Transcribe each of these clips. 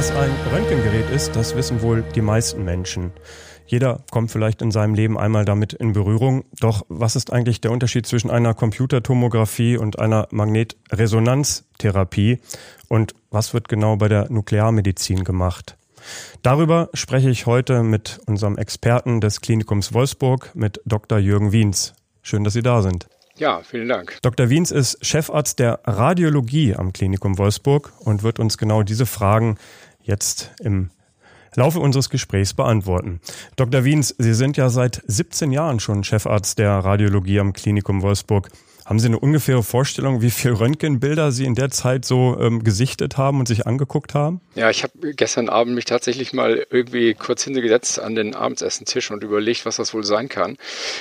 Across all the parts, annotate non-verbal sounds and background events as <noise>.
Was ein Röntgengerät ist, das wissen wohl die meisten Menschen. Jeder kommt vielleicht in seinem Leben einmal damit in Berührung. Doch was ist eigentlich der Unterschied zwischen einer Computertomographie und einer Magnetresonanztherapie? Und was wird genau bei der Nuklearmedizin gemacht? Darüber spreche ich heute mit unserem Experten des Klinikums Wolfsburg, mit Dr. Jürgen Wiens. Schön, dass Sie da sind. Ja, vielen Dank. Dr. Wiens ist Chefarzt der Radiologie am Klinikum Wolfsburg und wird uns genau diese Fragen jetzt im Laufe unseres Gesprächs beantworten. Dr. Wiens, Sie sind ja seit 17 Jahren schon Chefarzt der Radiologie am Klinikum Wolfsburg. Haben Sie eine ungefähre Vorstellung, wie viel Röntgenbilder Sie in der Zeit so ähm, gesichtet haben und sich angeguckt haben? Ja, ich habe gestern Abend mich tatsächlich mal irgendwie kurz hingesetzt an den Abendessentisch und überlegt, was das wohl sein kann.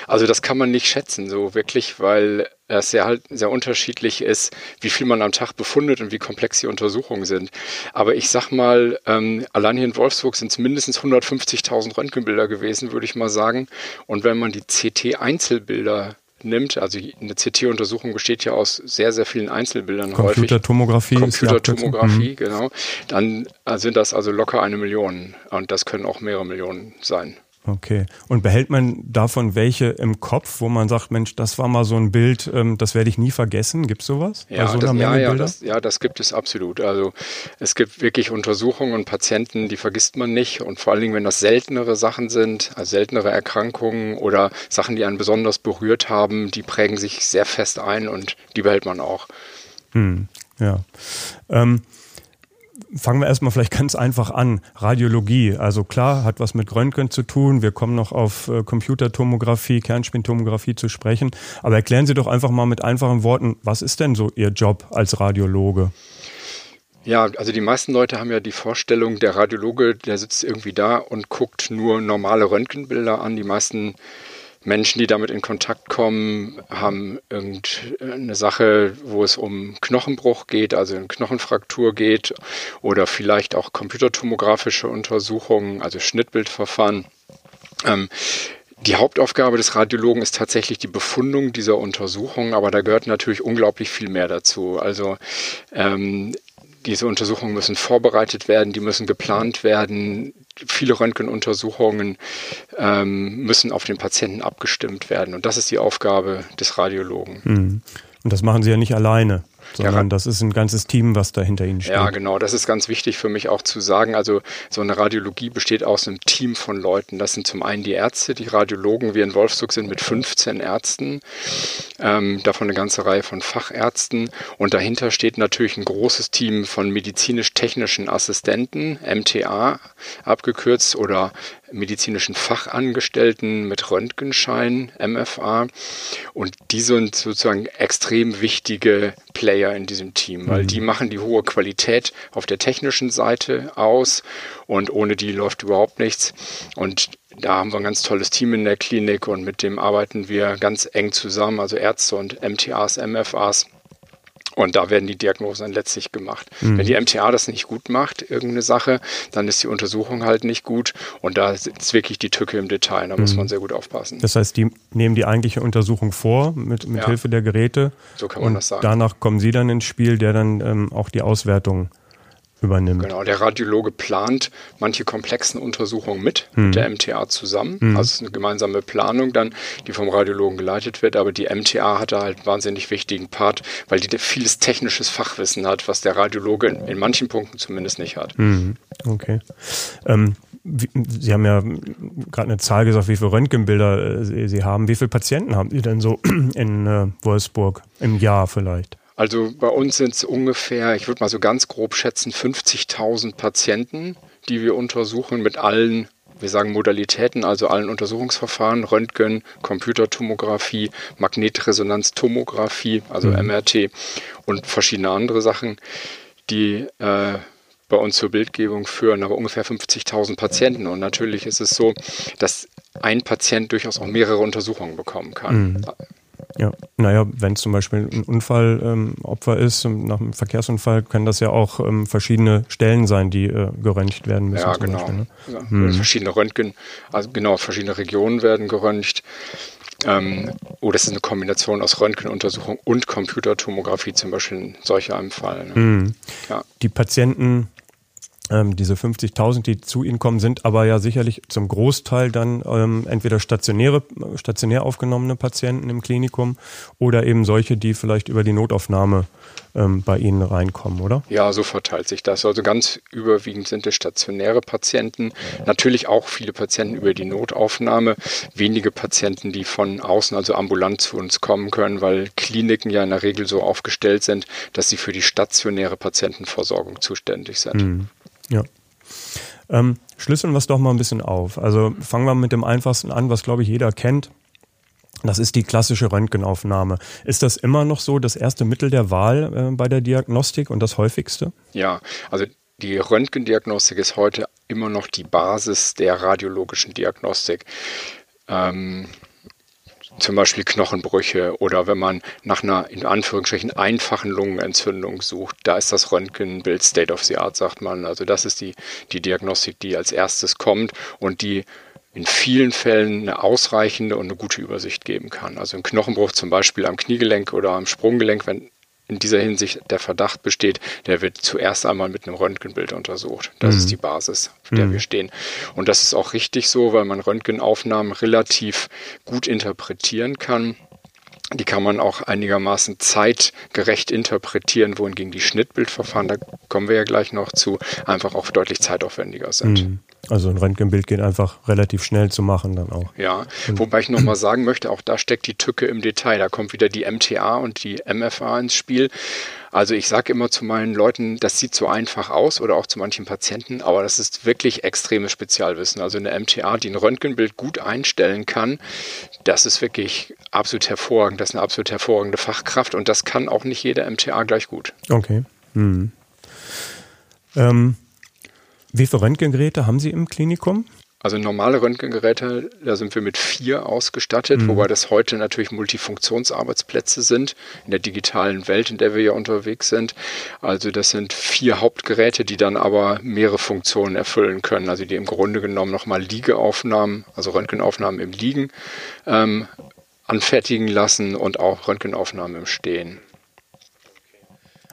Also das kann man nicht schätzen, so wirklich, weil es sehr halt sehr unterschiedlich ist, wie viel man am Tag befundet und wie komplex die Untersuchungen sind. Aber ich sag mal, ähm, allein hier in Wolfsburg sind es mindestens 150.000 Röntgenbilder gewesen, würde ich mal sagen. Und wenn man die CT-Einzelbilder nimmt. Also eine CT-Untersuchung besteht ja aus sehr, sehr vielen Einzelbildern Computertomographie häufig. Computertomographie, genau. Dann sind das also locker eine Million. Und das können auch mehrere Millionen sein. Okay. Und behält man davon welche im Kopf, wo man sagt, Mensch, das war mal so ein Bild, ähm, das werde ich nie vergessen? Gibt es sowas? Ja, so das, ja, ja, das, ja, das gibt es absolut. Also es gibt wirklich Untersuchungen und Patienten, die vergisst man nicht. Und vor allen Dingen, wenn das seltenere Sachen sind, also seltenere Erkrankungen oder Sachen, die einen besonders berührt haben, die prägen sich sehr fest ein und die behält man auch. Hm, ja. Ähm, fangen wir erstmal vielleicht ganz einfach an. Radiologie, also klar, hat was mit Röntgen zu tun. Wir kommen noch auf äh, Computertomographie, Kernspintomographie zu sprechen. Aber erklären Sie doch einfach mal mit einfachen Worten, was ist denn so Ihr Job als Radiologe? Ja, also die meisten Leute haben ja die Vorstellung, der Radiologe, der sitzt irgendwie da und guckt nur normale Röntgenbilder an. Die meisten Menschen, die damit in Kontakt kommen, haben irgendeine Sache, wo es um Knochenbruch geht, also eine Knochenfraktur geht oder vielleicht auch computertomografische Untersuchungen, also Schnittbildverfahren. Ähm, die Hauptaufgabe des Radiologen ist tatsächlich die Befundung dieser Untersuchung, aber da gehört natürlich unglaublich viel mehr dazu. Also ähm, diese Untersuchungen müssen vorbereitet werden, die müssen geplant werden. Viele Röntgenuntersuchungen ähm, müssen auf den Patienten abgestimmt werden. Und das ist die Aufgabe des Radiologen. Mhm. Und das machen Sie ja nicht alleine sondern ja, das ist ein ganzes Team, was da hinter Ihnen steht. Ja, genau. Das ist ganz wichtig für mich auch zu sagen. Also so eine Radiologie besteht aus einem Team von Leuten. Das sind zum einen die Ärzte, die Radiologen. Wir in Wolfsburg sind mit 15 Ärzten, ähm, davon eine ganze Reihe von Fachärzten. Und dahinter steht natürlich ein großes Team von medizinisch-technischen Assistenten, MTA abgekürzt, oder medizinischen Fachangestellten mit Röntgenschein, MFA. Und die sind sozusagen extrem wichtige Player in diesem Team, weil mhm. die machen die hohe Qualität auf der technischen Seite aus und ohne die läuft überhaupt nichts. Und da haben wir ein ganz tolles Team in der Klinik und mit dem arbeiten wir ganz eng zusammen, also Ärzte und MTAs, MFAs und da werden die Diagnosen dann letztlich gemacht. Mhm. Wenn die MTA das nicht gut macht, irgendeine Sache, dann ist die Untersuchung halt nicht gut. Und da ist wirklich die Tücke im Detail. Da mhm. muss man sehr gut aufpassen. Das heißt, die nehmen die eigentliche Untersuchung vor mit, mit ja. Hilfe der Geräte. So kann man das sagen. Danach kommen Sie dann ins Spiel, der dann ähm, auch die Auswertung übernimmt. Genau, der Radiologe plant manche komplexen Untersuchungen mit, hm. mit der MTA zusammen. Hm. Also es ist eine gemeinsame Planung dann, die vom Radiologen geleitet wird, aber die MTA hat da halt einen wahnsinnig wichtigen Part, weil die vieles technisches Fachwissen hat, was der Radiologe in, in manchen Punkten zumindest nicht hat. Hm. Okay. Ähm, Sie haben ja gerade eine Zahl gesagt, wie viele Röntgenbilder äh, Sie haben. Wie viele Patienten haben Sie denn so <clears throat> in äh, Wolfsburg im Jahr vielleicht? Also bei uns sind es ungefähr, ich würde mal so ganz grob schätzen, 50.000 Patienten, die wir untersuchen mit allen, wir sagen Modalitäten, also allen Untersuchungsverfahren, Röntgen, Computertomographie, Magnetresonanztomographie, also mhm. MRT und verschiedene andere Sachen, die äh, bei uns zur Bildgebung führen, aber ungefähr 50.000 Patienten. Und natürlich ist es so, dass ein Patient durchaus auch mehrere Untersuchungen bekommen kann. Mhm. Ja, naja, wenn es zum Beispiel ein Unfallopfer ähm, ist, nach einem Verkehrsunfall, können das ja auch ähm, verschiedene Stellen sein, die äh, geröntgt werden müssen. Ja, genau. Beispiel, ne? ja, hm. Verschiedene Röntgen, also genau, verschiedene Regionen werden geröntgt. Ähm, oh, das ist eine Kombination aus Röntgenuntersuchung und Computertomographie, zum Beispiel in solch einem Fall. Ne? Hm. Ja. Die Patienten Ähm, diese 50.000, die zu Ihnen kommen, sind aber ja sicherlich zum Großteil dann ähm, entweder stationäre, stationär aufgenommene Patienten im Klinikum oder eben solche, die vielleicht über die Notaufnahme ähm, bei Ihnen reinkommen, oder? Ja, so verteilt sich das. Also ganz überwiegend sind es stationäre Patienten, natürlich auch viele Patienten über die Notaufnahme, wenige Patienten, die von außen, also ambulant zu uns kommen können, weil Kliniken ja in der Regel so aufgestellt sind, dass sie für die stationäre Patientenversorgung zuständig sind. Mhm. Ja. Ähm, schlüsseln wir es doch mal ein bisschen auf. Also fangen wir mit dem einfachsten an, was glaube ich jeder kennt. Das ist die klassische Röntgenaufnahme. Ist das immer noch so das erste Mittel der Wahl äh, bei der Diagnostik und das häufigste? Ja, also die Röntgendiagnostik ist heute immer noch die Basis der radiologischen Diagnostik. Ähm, zum Beispiel Knochenbrüche oder wenn man nach einer in Anführungsstrichen einfachen Lungenentzündung sucht, da ist das Röntgenbild State of the Art, sagt man. Also das ist die, die Diagnostik, die als erstes kommt und die in vielen Fällen eine ausreichende und eine gute Übersicht geben kann. Also ein Knochenbruch zum Beispiel am Kniegelenk oder am Sprunggelenk, wenn in dieser Hinsicht der Verdacht besteht, der wird zuerst einmal mit einem Röntgenbild untersucht. Das mhm. ist die Basis, auf der mhm. wir stehen. Und das ist auch richtig so, weil man Röntgenaufnahmen relativ gut interpretieren kann. Die kann man auch einigermaßen zeitgerecht interpretieren, wohingegen die Schnittbildverfahren, da kommen wir ja gleich noch zu, einfach auch deutlich zeitaufwendiger sind. Mhm. Also ein Röntgenbild geht einfach relativ schnell zu machen dann auch. Ja, und wobei ich nochmal sagen möchte, auch da steckt die Tücke im Detail. Da kommt wieder die MTA und die MFA ins Spiel. Also ich sage immer zu meinen Leuten, das sieht so einfach aus oder auch zu manchen Patienten, aber das ist wirklich extremes Spezialwissen. Also eine MTA, die ein Röntgenbild gut einstellen kann, das ist wirklich absolut hervorragend. Das ist eine absolut hervorragende Fachkraft und das kann auch nicht jeder MTA gleich gut. Okay. Mhm. Ähm, wie viele Röntgengeräte haben Sie im Klinikum? Also normale Röntgengeräte, da sind wir mit vier ausgestattet, mhm. wobei das heute natürlich Multifunktionsarbeitsplätze sind in der digitalen Welt, in der wir ja unterwegs sind. Also das sind vier Hauptgeräte, die dann aber mehrere Funktionen erfüllen können. Also die im Grunde genommen nochmal Liegeaufnahmen, also Röntgenaufnahmen im Liegen ähm, anfertigen lassen und auch Röntgenaufnahmen im Stehen.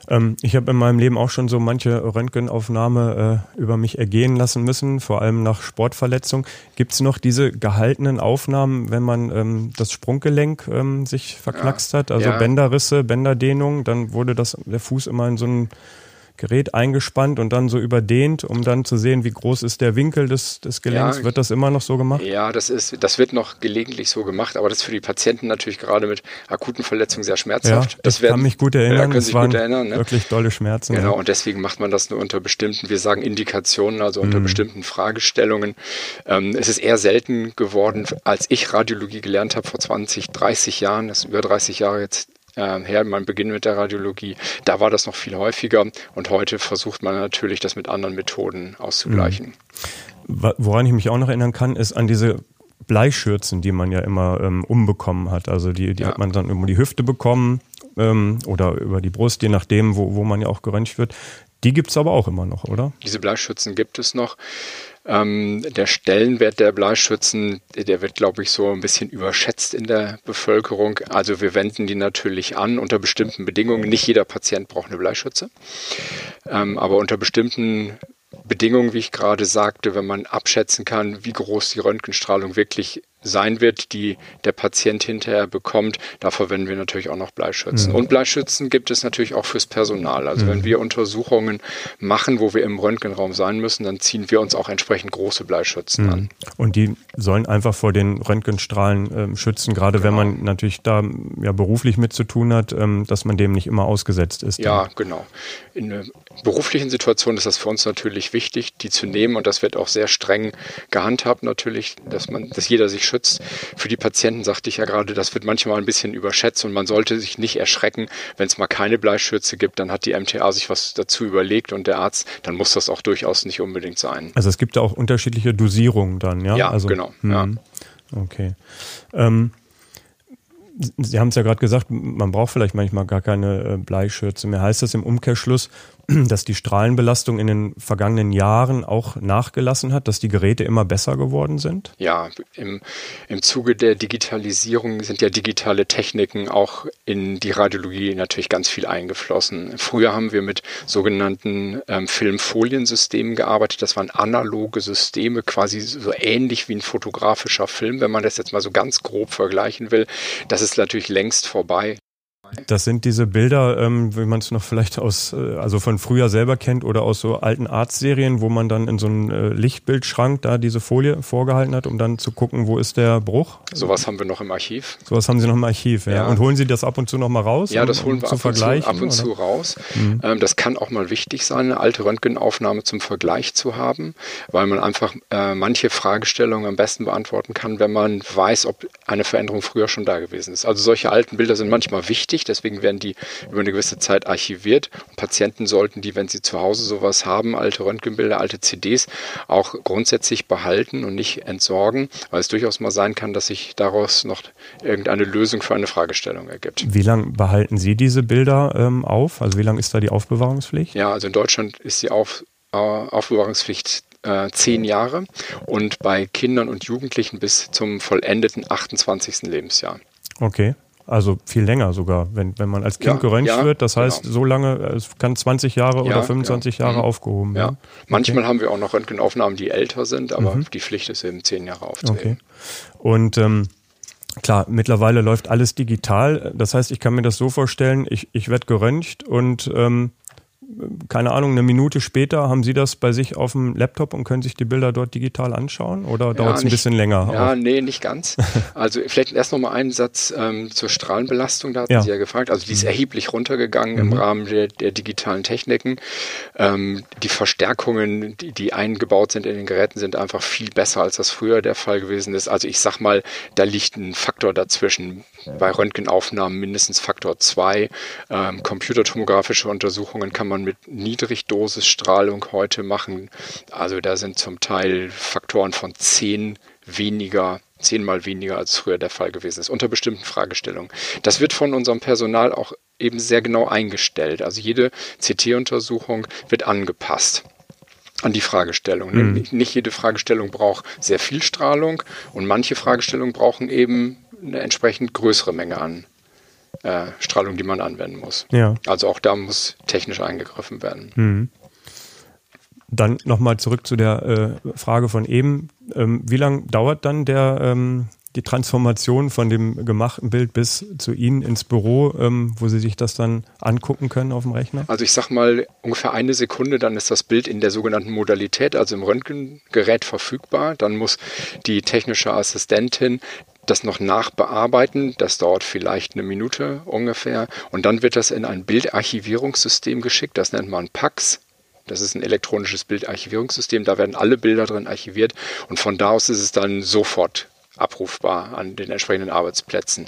Ähm, ich habe in meinem Leben auch schon so manche Röntgenaufnahme äh, über mich ergehen lassen müssen, vor allem nach Sportverletzung. Gibt es noch diese gehaltenen Aufnahmen, wenn man ähm, das Sprunggelenk ähm, sich verknackst ja. hat, also ja. Bänderrisse, Bänderdehnung, dann wurde das der Fuß immer in so einen Gerät eingespannt und dann so überdehnt, um dann zu sehen, wie groß ist der Winkel des, des Gelenks. Ja, wird das immer noch so gemacht? Ja, das ist, das wird noch gelegentlich so gemacht, aber das ist für die Patienten natürlich gerade mit akuten Verletzungen sehr schmerzhaft. Ja, das ich kann mich gut erinnern. Ja, können sich gut erinnern. Ne? Wirklich dolle Schmerzen. Genau, ja. und deswegen macht man das nur unter bestimmten, wir sagen Indikationen, also unter mhm. bestimmten Fragestellungen. Ähm, es ist eher selten geworden, als ich Radiologie gelernt habe vor 20, 30 Jahren, das ist über 30 Jahre jetzt äh, her, mein Beginn mit der Radiologie, da war das noch viel häufiger und heute versucht man natürlich, das mit anderen Methoden auszugleichen. Mhm. Woran ich mich auch noch erinnern kann, ist an diese Bleischürzen, die man ja immer ähm, umbekommen hat. Also die, die ja. hat man dann über die Hüfte bekommen ähm, oder über die Brust, je nachdem, wo, wo man ja auch geröntgt wird. Die gibt es aber auch immer noch, oder? Diese Bleischützen gibt es noch. Ähm, der Stellenwert der Bleischützen, der wird, glaube ich, so ein bisschen überschätzt in der Bevölkerung. Also wir wenden die natürlich an unter bestimmten Bedingungen. Nicht jeder Patient braucht eine Bleischütze, ähm, aber unter bestimmten Bedingungen, wie ich gerade sagte, wenn man abschätzen kann, wie groß die Röntgenstrahlung wirklich sein wird, die der Patient hinterher bekommt. Da verwenden wir natürlich auch noch Bleischützen. Mhm. Und Bleischützen gibt es natürlich auch fürs Personal. Also mhm. wenn wir Untersuchungen machen, wo wir im Röntgenraum sein müssen, dann ziehen wir uns auch entsprechend große Bleischützen mhm. an. Und die sollen einfach vor den Röntgenstrahlen äh, schützen, gerade genau. wenn man natürlich da ja beruflich mit zu tun hat, ähm, dass man dem nicht immer ausgesetzt ist. Ja, dann. genau. In einer beruflichen Situation ist das für uns natürlich wichtig, die zu nehmen und das wird auch sehr streng gehandhabt natürlich, dass man, dass jeder sich schützt. Für die Patienten sagte ich ja gerade, das wird manchmal ein bisschen überschätzt und man sollte sich nicht erschrecken, wenn es mal keine Bleischürze gibt, dann hat die MTA sich was dazu überlegt und der Arzt, dann muss das auch durchaus nicht unbedingt sein. Also es gibt da auch unterschiedliche Dosierungen dann, ja? Ja, also, genau. Ja. Hm. Okay. Ähm, Sie haben es ja gerade gesagt, man braucht vielleicht manchmal gar keine äh, Bleischürze mehr. Heißt das im Umkehrschluss, dass die Strahlenbelastung in den vergangenen Jahren auch nachgelassen hat, dass die Geräte immer besser geworden sind? Ja, im, im Zuge der Digitalisierung sind ja digitale Techniken auch in die Radiologie natürlich ganz viel eingeflossen. Früher haben wir mit sogenannten ähm, Filmfoliensystemen gearbeitet. Das waren analoge Systeme, quasi so ähnlich wie ein fotografischer Film, wenn man das jetzt mal so ganz grob vergleichen will. Das ist natürlich längst vorbei. Das sind diese Bilder, ähm, wie man es noch vielleicht aus, äh, also von früher selber kennt oder aus so alten Arztserien, wo man dann in so einem äh, Lichtbildschrank da diese Folie vorgehalten hat, um dann zu gucken, wo ist der Bruch. Sowas haben wir noch im Archiv. Sowas haben Sie noch im Archiv, ja. ja. Und holen Sie das ab und zu noch mal raus? Ja, das holen um, wir ab, und zu, ab und zu raus. Mhm. Ähm, das kann auch mal wichtig sein, eine alte Röntgenaufnahme zum Vergleich zu haben, weil man einfach äh, manche Fragestellungen am besten beantworten kann, wenn man weiß, ob eine Veränderung früher schon da gewesen ist. Also solche alten Bilder sind manchmal wichtig wichtig, deswegen werden die über eine gewisse Zeit archiviert. Und Patienten sollten die, wenn sie zu Hause sowas haben, alte Röntgenbilder, alte CDs, auch grundsätzlich behalten und nicht entsorgen, weil es durchaus mal sein kann, dass sich daraus noch irgendeine Lösung für eine Fragestellung ergibt. Wie lange behalten Sie diese Bilder ähm, auf? Also wie lange ist da die Aufbewahrungspflicht? Ja, also in Deutschland ist die auf, äh, Aufbewahrungspflicht äh, zehn Jahre und bei Kindern und Jugendlichen bis zum vollendeten 28. Lebensjahr. Okay. Also viel länger sogar, wenn, wenn man als Kind ja, geröntgt ja, wird. Das genau. heißt, so lange, es kann 20 Jahre ja, oder 25 Jahre mhm. aufgehoben werden. Ja. Manchmal okay. haben wir auch noch Röntgenaufnahmen, die älter sind, aber mhm. die Pflicht ist eben 10 Jahre aufzuheben. Okay. Und ähm, klar, mittlerweile läuft alles digital. Das heißt, ich kann mir das so vorstellen, ich, ich werde geröntgt und ähm, keine Ahnung, eine Minute später haben Sie das bei sich auf dem Laptop und können sich die Bilder dort digital anschauen oder dauert es ein bisschen länger? Ja, auf? nee, nicht ganz. <laughs> Also vielleicht erst nochmal einen Satz ähm, zur Strahlenbelastung, da hatten ja. Sie ja gefragt. Also die ist mhm. erheblich runtergegangen mhm. im Rahmen der, der digitalen Techniken. Ähm, die Verstärkungen, die, die eingebaut sind in den Geräten, sind einfach viel besser, als das früher der Fall gewesen ist. Also ich sag mal, da liegt ein Faktor dazwischen. Bei Röntgenaufnahmen mindestens Faktor 2. Ähm, computertomografische Untersuchungen kann man man mit Niedrigdosisstrahlung heute machen. Also da sind zum Teil Faktoren von zehn weniger zehnmal weniger als früher der Fall gewesen ist, unter bestimmten Fragestellungen. Das wird von unserem Personal auch eben sehr genau eingestellt. Also jede CT-Untersuchung wird angepasst an die Fragestellung. Mhm. Nicht jede Fragestellung braucht sehr viel Strahlung und manche Fragestellungen brauchen eben eine entsprechend größere Menge an äh, Strahlung, die man anwenden muss. Ja. Also auch da muss technisch eingegriffen werden. Mhm. Dann nochmal zurück zu der äh, Frage von eben. Ähm, wie lange dauert dann der, ähm, die Transformation von dem gemachten Bild bis zu Ihnen ins Büro, ähm, wo Sie sich das dann angucken können auf dem Rechner? Also ich sag mal ungefähr eine Sekunde, dann ist das Bild in der sogenannten Modalität, also im Röntgengerät verfügbar. Dann muss die technische Assistentin das noch nachbearbeiten. Das dauert vielleicht eine Minute ungefähr. Und dann wird das in ein Bildarchivierungssystem geschickt. Das nennt man PAX. Das ist ein elektronisches Bildarchivierungssystem. Da werden alle Bilder drin archiviert. Und von da aus ist es dann sofort abrufbar an den entsprechenden Arbeitsplätzen.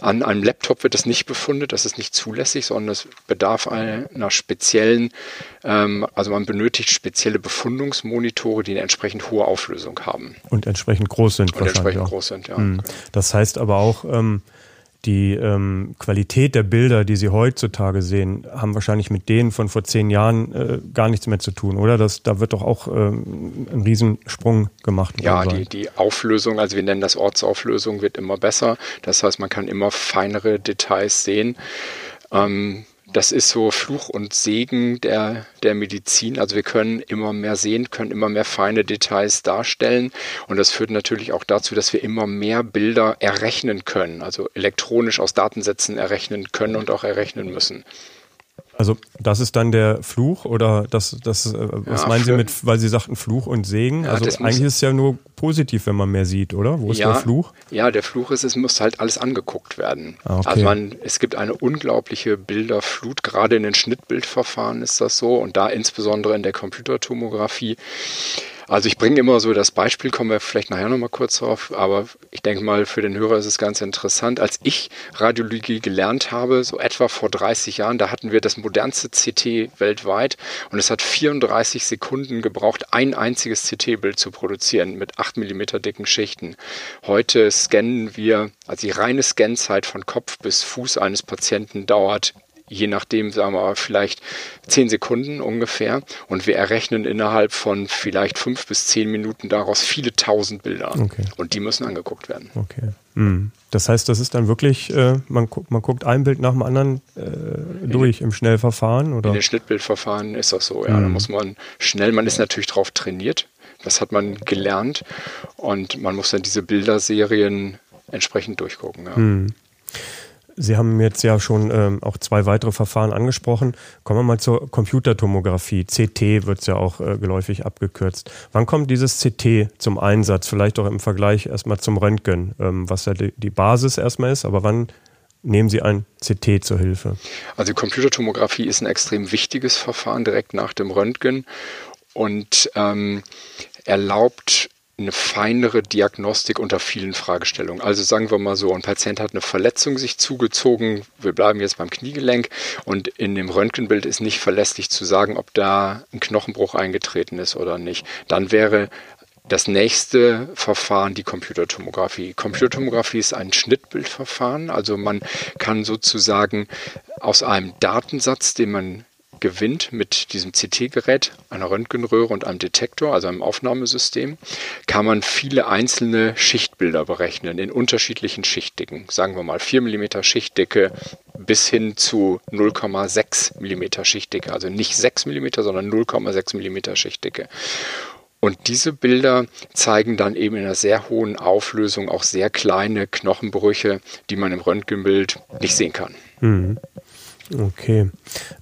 An einem Laptop wird das nicht befunden, das ist nicht zulässig, sondern es bedarf einer speziellen, ähm, also man benötigt spezielle Befundungsmonitore, die eine entsprechend hohe Auflösung haben. Und entsprechend groß sind. Und entsprechend auch. groß sind, ja. Hm. Das heißt aber auch, ähm, die ähm, Qualität der Bilder, die Sie heutzutage sehen, haben wahrscheinlich mit denen von vor zehn Jahren äh, gar nichts mehr zu tun, oder? Das, da wird doch auch ähm, ein Riesensprung gemacht. Ja, die, die Auflösung, also wir nennen das Ortsauflösung, wird immer besser. Das heißt, man kann immer feinere Details sehen. Ähm, das ist so Fluch und Segen der, der Medizin. Also wir können immer mehr sehen, können immer mehr feine Details darstellen. Und das führt natürlich auch dazu, dass wir immer mehr Bilder errechnen können, also elektronisch aus Datensätzen errechnen können und auch errechnen müssen. Also das ist dann der Fluch oder das, das äh, was ja, meinen Sie mit, weil Sie sagten Fluch und Segen? Ja, also eigentlich ist es ja nur positiv, wenn man mehr sieht, oder? Wo ist ja, der Fluch? Ja, der Fluch ist, es muss halt alles angeguckt werden. Ah, okay. Also man, es gibt eine unglaubliche Bilderflut, gerade in den Schnittbildverfahren ist das so und da insbesondere in der Computertomographie. Also ich bringe immer so das Beispiel, kommen wir vielleicht nachher nochmal kurz drauf, aber ich denke mal, für den Hörer ist es ganz interessant. Als ich Radiologie gelernt habe, so etwa vor 30 Jahren, da hatten wir das modernste CT weltweit und es hat 34 Sekunden gebraucht, ein einziges CT-Bild zu produzieren mit 8 mm dicken Schichten. Heute scannen wir, also die reine Scannzeit von Kopf bis Fuß eines Patienten dauert je nachdem, sagen wir mal, vielleicht zehn Sekunden ungefähr. Und wir errechnen innerhalb von vielleicht fünf bis zehn Minuten daraus viele tausend Bilder. Okay. Und die müssen angeguckt werden. Okay. Mhm. Das heißt, das ist dann wirklich, äh, man, guckt, man guckt ein Bild nach dem anderen äh, durch im Schnellverfahren? Oder? In den Schnittbildverfahren ist das so, ja. Mhm. Da muss man schnell, man ist natürlich drauf trainiert. Das hat man gelernt. Und man muss dann diese Bilderserien entsprechend durchgucken. Ja. Mhm. Sie haben jetzt ja schon ähm, auch zwei weitere Verfahren angesprochen. Kommen wir mal zur Computertomographie. CT wird es ja auch äh, geläufig abgekürzt. Wann kommt dieses CT zum Einsatz? Vielleicht auch im Vergleich erstmal zum Röntgen, ähm, was ja die, die Basis erstmal ist, aber wann nehmen Sie ein CT zur Hilfe? Also Computertomographie ist ein extrem wichtiges Verfahren direkt nach dem Röntgen und ähm, erlaubt eine feinere Diagnostik unter vielen Fragestellungen. Also sagen wir mal so, ein Patient hat eine Verletzung sich zugezogen, wir bleiben jetzt beim Kniegelenk und in dem Röntgenbild ist nicht verlässlich zu sagen, ob da ein Knochenbruch eingetreten ist oder nicht. Dann wäre das nächste Verfahren die Computertomographie. Computertomographie ist ein Schnittbildverfahren, also man kann sozusagen aus einem Datensatz, den man gewinnt mit diesem CT-Gerät, einer Röntgenröhre und einem Detektor, also einem Aufnahmesystem, kann man viele einzelne Schichtbilder berechnen in unterschiedlichen Schichtdicken. Sagen wir mal 4 mm Schichtdicke bis hin zu 0,6 mm Schichtdicke, also nicht 6 mm, sondern 0,6 mm Schichtdicke. Und diese Bilder zeigen dann eben in einer sehr hohen Auflösung auch sehr kleine Knochenbrüche, die man im Röntgenbild nicht sehen kann. Mhm. Okay.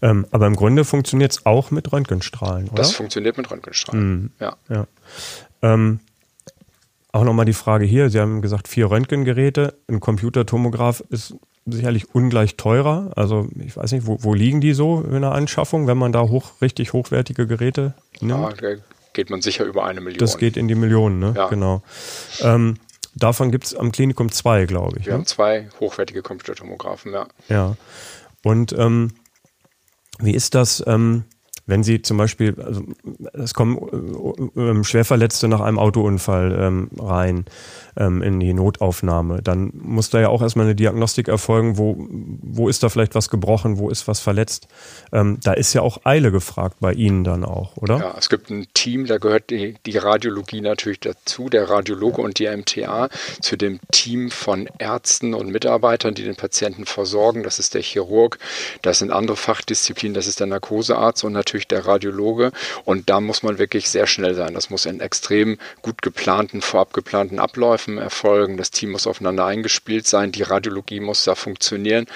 Ähm, aber im Grunde funktioniert es auch mit Röntgenstrahlen, oder? Das funktioniert mit Röntgenstrahlen, mhm. ja. ja. Ähm, auch nochmal die Frage hier, Sie haben gesagt, vier Röntgengeräte. Ein Computertomograph ist sicherlich ungleich teurer. Also ich weiß nicht, wo, wo liegen die so in der Anschaffung, wenn man da hoch, richtig hochwertige Geräte nimmt? Ja, da geht man sicher über eine Million. Das geht in die Millionen, ne? Ja. Genau. Ähm, davon gibt es am Klinikum zwei, glaube ich. Wir ne? haben zwei hochwertige Computertomographen, ja. Ja. Und ähm, wie ist das, ähm, wenn Sie zum Beispiel, also es kommen äh, Schwerverletzte nach einem Autounfall ähm, rein ähm, in die Notaufnahme, dann muss da ja auch erstmal eine Diagnostik erfolgen, wo, wo ist da vielleicht was gebrochen, wo ist was verletzt. Ähm, da ist ja auch Eile gefragt bei Ihnen dann auch, oder? Ja, es gibt ein Team, da gehört die, die Radiologie natürlich dazu, der Radiologe und die MTA, zu dem Team von Ärzten und Mitarbeitern, die den Patienten versorgen. Das ist der Chirurg, das sind andere Fachdisziplinen, das ist der Narkosearzt und natürlich der Radiologe. Und da muss man wirklich sehr schnell sein. Das muss in extrem gut geplanten, vorab geplanten Abläufen erfolgen, das Team muss aufeinander eingespielt sein, die Radiologie muss da funktionieren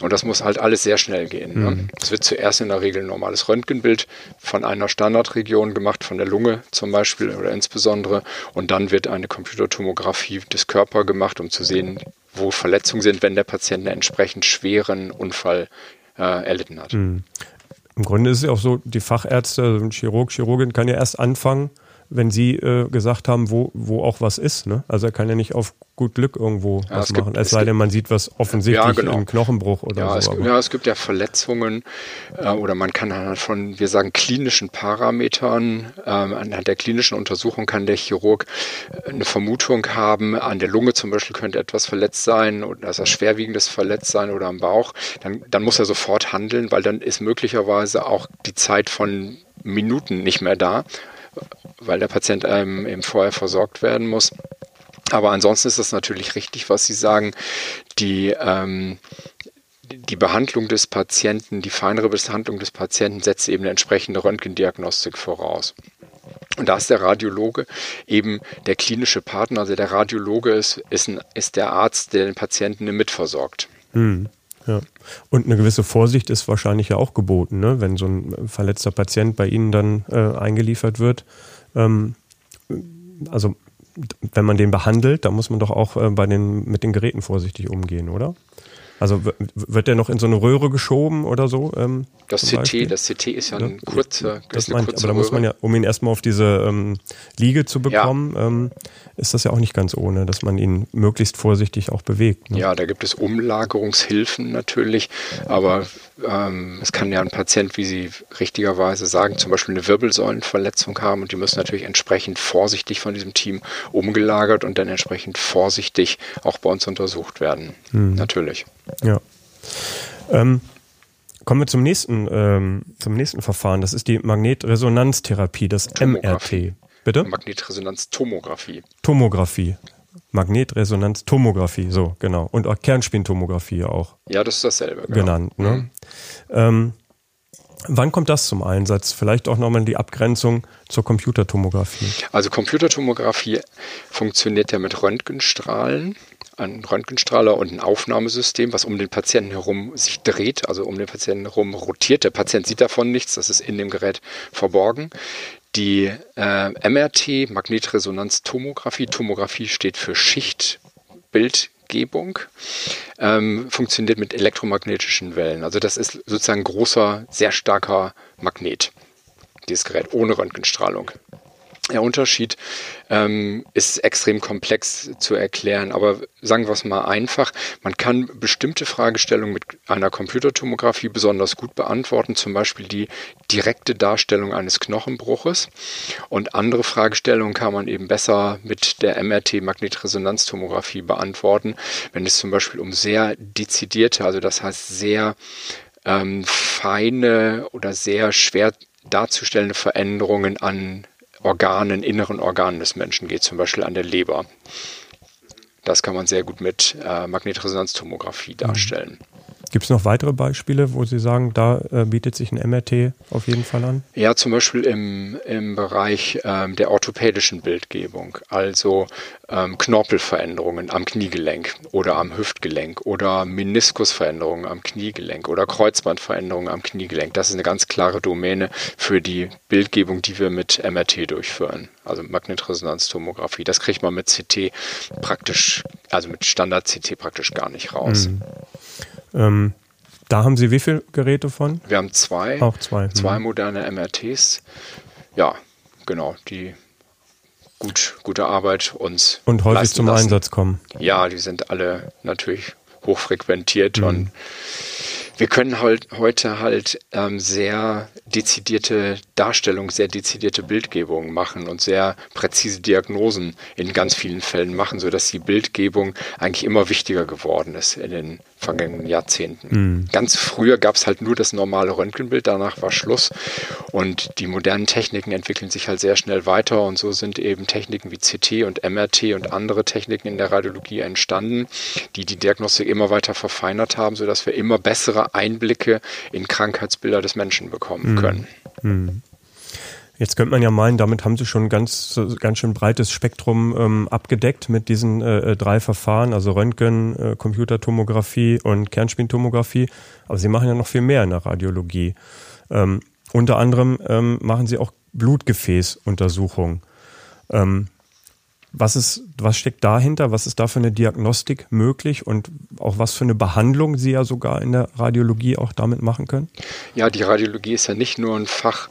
und das muss halt alles sehr schnell gehen. Ne? Mhm. Es wird zuerst in der Regel ein normales Röntgenbild von einer Standardregion gemacht, von der Lunge zum Beispiel oder insbesondere und dann wird eine Computertomographie des Körpers gemacht, um zu sehen, wo Verletzungen sind, wenn der Patient einen entsprechend schweren Unfall äh, erlitten hat. Mhm. Im Grunde ist es ja auch so, die Fachärzte, also ein Chirurg, Chirurgin kann ja erst anfangen, wenn Sie äh, gesagt haben, wo, wo auch was ist. Ne? Also er kann ja nicht auf gut Glück irgendwo ja, was machen. Gibt, es sei denn, man sieht was offensichtlich ja, genau. im Knochenbruch oder ja, so. Es, ja, es gibt ja Verletzungen äh, oder man kann anhand von, wir sagen, klinischen Parametern, äh, anhand der klinischen Untersuchung kann der Chirurg äh, eine Vermutung haben, an der Lunge zum Beispiel könnte etwas verletzt sein oder also schwerwiegendes verletzt sein oder am Bauch. Dann, dann muss er sofort handeln, weil dann ist möglicherweise auch die Zeit von Minuten nicht mehr da weil der Patient ähm, eben vorher versorgt werden muss. Aber ansonsten ist das natürlich richtig, was Sie sagen. Die, ähm, die Behandlung des Patienten, die feinere Behandlung des Patienten setzt eben eine entsprechende Röntgendiagnostik voraus. Und da ist der Radiologe eben der klinische Partner. Also der Radiologe ist, ist, ein, ist der Arzt, der den Patienten mitversorgt. Hm. Ja. Und eine gewisse Vorsicht ist wahrscheinlich ja auch geboten, ne? wenn so ein verletzter Patient bei Ihnen dann äh, eingeliefert wird. Ähm, also wenn man den behandelt, da muss man doch auch äh, bei den, mit den Geräten vorsichtig umgehen, oder? Also wird der noch in so eine Röhre geschoben oder so? Ähm, das CT, das CT ist ja ein kurzer, das ist eine kurze aber da muss man ja, um ihn erstmal auf diese ähm, Liege zu bekommen, ja. ähm, ist das ja auch nicht ganz ohne, dass man ihn möglichst vorsichtig auch bewegt. Ne? Ja, da gibt es Umlagerungshilfen natürlich, aber ähm, es kann ja ein Patient, wie Sie richtigerweise sagen, zum Beispiel eine Wirbelsäulenverletzung haben und die müssen natürlich entsprechend vorsichtig von diesem Team umgelagert und dann entsprechend vorsichtig auch bei uns untersucht werden. Mhm. Natürlich. Ja. Ähm, Kommen wir zum nächsten, ähm, zum nächsten Verfahren. Das ist die Magnetresonanztherapie, das MRT. Bitte? Magnetresonanztomographie. Tomographie. Magnetresonanztomographie, so, genau. Und auch Kernspintomographie auch. Ja, das ist dasselbe. Genau. Genannt, ne? Mhm. Ähm, Wann kommt das zum Einsatz? Vielleicht auch nochmal die Abgrenzung zur Computertomographie. Also Computertomographie funktioniert ja mit Röntgenstrahlen, ein Röntgenstrahler und ein Aufnahmesystem, was um den Patienten herum sich dreht, also um den Patienten herum rotiert. Der Patient sieht davon nichts, das ist in dem Gerät verborgen. Die äh, MRT, Magnetresonanztomographie, Tomographie steht für Schichtbild Gebung ähm, funktioniert mit elektromagnetischen Wellen. Also das ist sozusagen großer, sehr starker Magnet, dieses Gerät ohne Röntgenstrahlung. Der Unterschied ähm, ist extrem komplex zu erklären, aber sagen wir es mal einfach. Man kann bestimmte Fragestellungen mit einer Computertomographie besonders gut beantworten, zum Beispiel die direkte Darstellung eines Knochenbruches. Und andere Fragestellungen kann man eben besser mit der MRT-Magnetresonanztomographie beantworten, wenn es zum Beispiel um sehr dezidierte, also das heißt sehr ähm, feine oder sehr schwer darzustellende Veränderungen an Organen, inneren Organen des Menschen geht, zum Beispiel an der Leber. Das kann man sehr gut mit äh, Magnetresonanztomographie darstellen. Mhm. Gibt es noch weitere Beispiele, wo Sie sagen, da äh, bietet sich ein MRT auf jeden Fall an? Ja, zum Beispiel im, im Bereich ähm, der orthopädischen Bildgebung, also ähm, Knorpelveränderungen am Kniegelenk oder am Hüftgelenk oder Meniskusveränderungen am Kniegelenk oder Kreuzbandveränderungen am Kniegelenk. Das ist eine ganz klare Domäne für die Bildgebung, die wir mit MRT durchführen, also Magnetresonanztomographie. Das kriegt man mit CT praktisch, also mit Standard-CT praktisch gar nicht raus. Mhm. Ähm, da haben Sie wie viele Geräte von? Wir haben zwei. Auch zwei. Hm. Zwei moderne MRTs. Ja, genau, die gut, gute Arbeit uns. Und häufig zum lassen. Einsatz kommen. Ja, die sind alle natürlich hochfrequentiert mhm. und wir können halt heute halt ähm, sehr dezidierte Darstellung, sehr dezidierte Bildgebungen machen und sehr präzise Diagnosen in ganz vielen Fällen machen, sodass die Bildgebung eigentlich immer wichtiger geworden ist in den vergangenen Jahrzehnten. Mhm. Ganz früher gab es halt nur das normale Röntgenbild, danach war Schluss. Und die modernen Techniken entwickeln sich halt sehr schnell weiter und so sind eben Techniken wie CT und MRT und andere Techniken in der Radiologie entstanden, die die Diagnostik immer weiter verfeinert haben, sodass wir immer bessere Einblicke in Krankheitsbilder des Menschen bekommen mhm. können. Mhm. Jetzt könnte man ja meinen, damit haben Sie schon ein ganz, ganz schön breites Spektrum ähm, abgedeckt mit diesen äh, äh, drei Verfahren, also Röntgen, äh, Computertomographie und Kernspintomographie. Aber Sie machen ja noch viel mehr in der Radiologie. Ähm, unter anderem ähm, machen Sie auch Blutgefäßuntersuchungen. Ähm, was, ist, was steckt dahinter? Was ist da für eine Diagnostik möglich und auch was für eine Behandlung Sie ja sogar in der Radiologie auch damit machen können? Ja, die Radiologie ist ja nicht nur ein Fach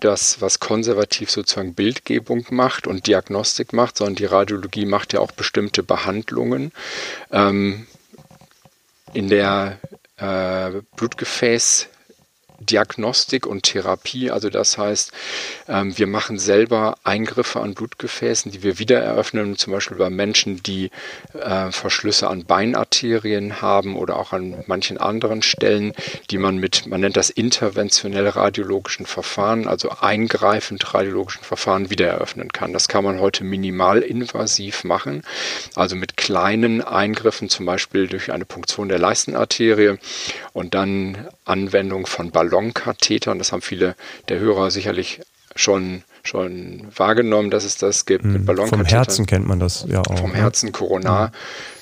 das, was konservativ sozusagen Bildgebung macht und Diagnostik macht, sondern die Radiologie macht ja auch bestimmte Behandlungen. Ähm, in der äh, Blutgefäß Diagnostik und Therapie. Also das heißt, ähm, wir machen selber Eingriffe an Blutgefäßen, die wir wieder eröffnen, zum Beispiel bei Menschen, die äh, Verschlüsse an Beinarterien haben oder auch an manchen anderen Stellen, die man mit, man nennt das interventionell radiologischen Verfahren, also eingreifend radiologischen Verfahren wieder eröffnen kann. Das kann man heute minimalinvasiv machen, also mit kleinen Eingriffen, zum Beispiel durch eine Punktion der Leistenarterie und dann Anwendung von Ballon Ballonkatheter, das haben viele der Hörer sicherlich schon, schon wahrgenommen, dass es das gibt mit Ballonkathetern. Vom Herzen kennt man das ja auch. Vom? Herzen Koronar.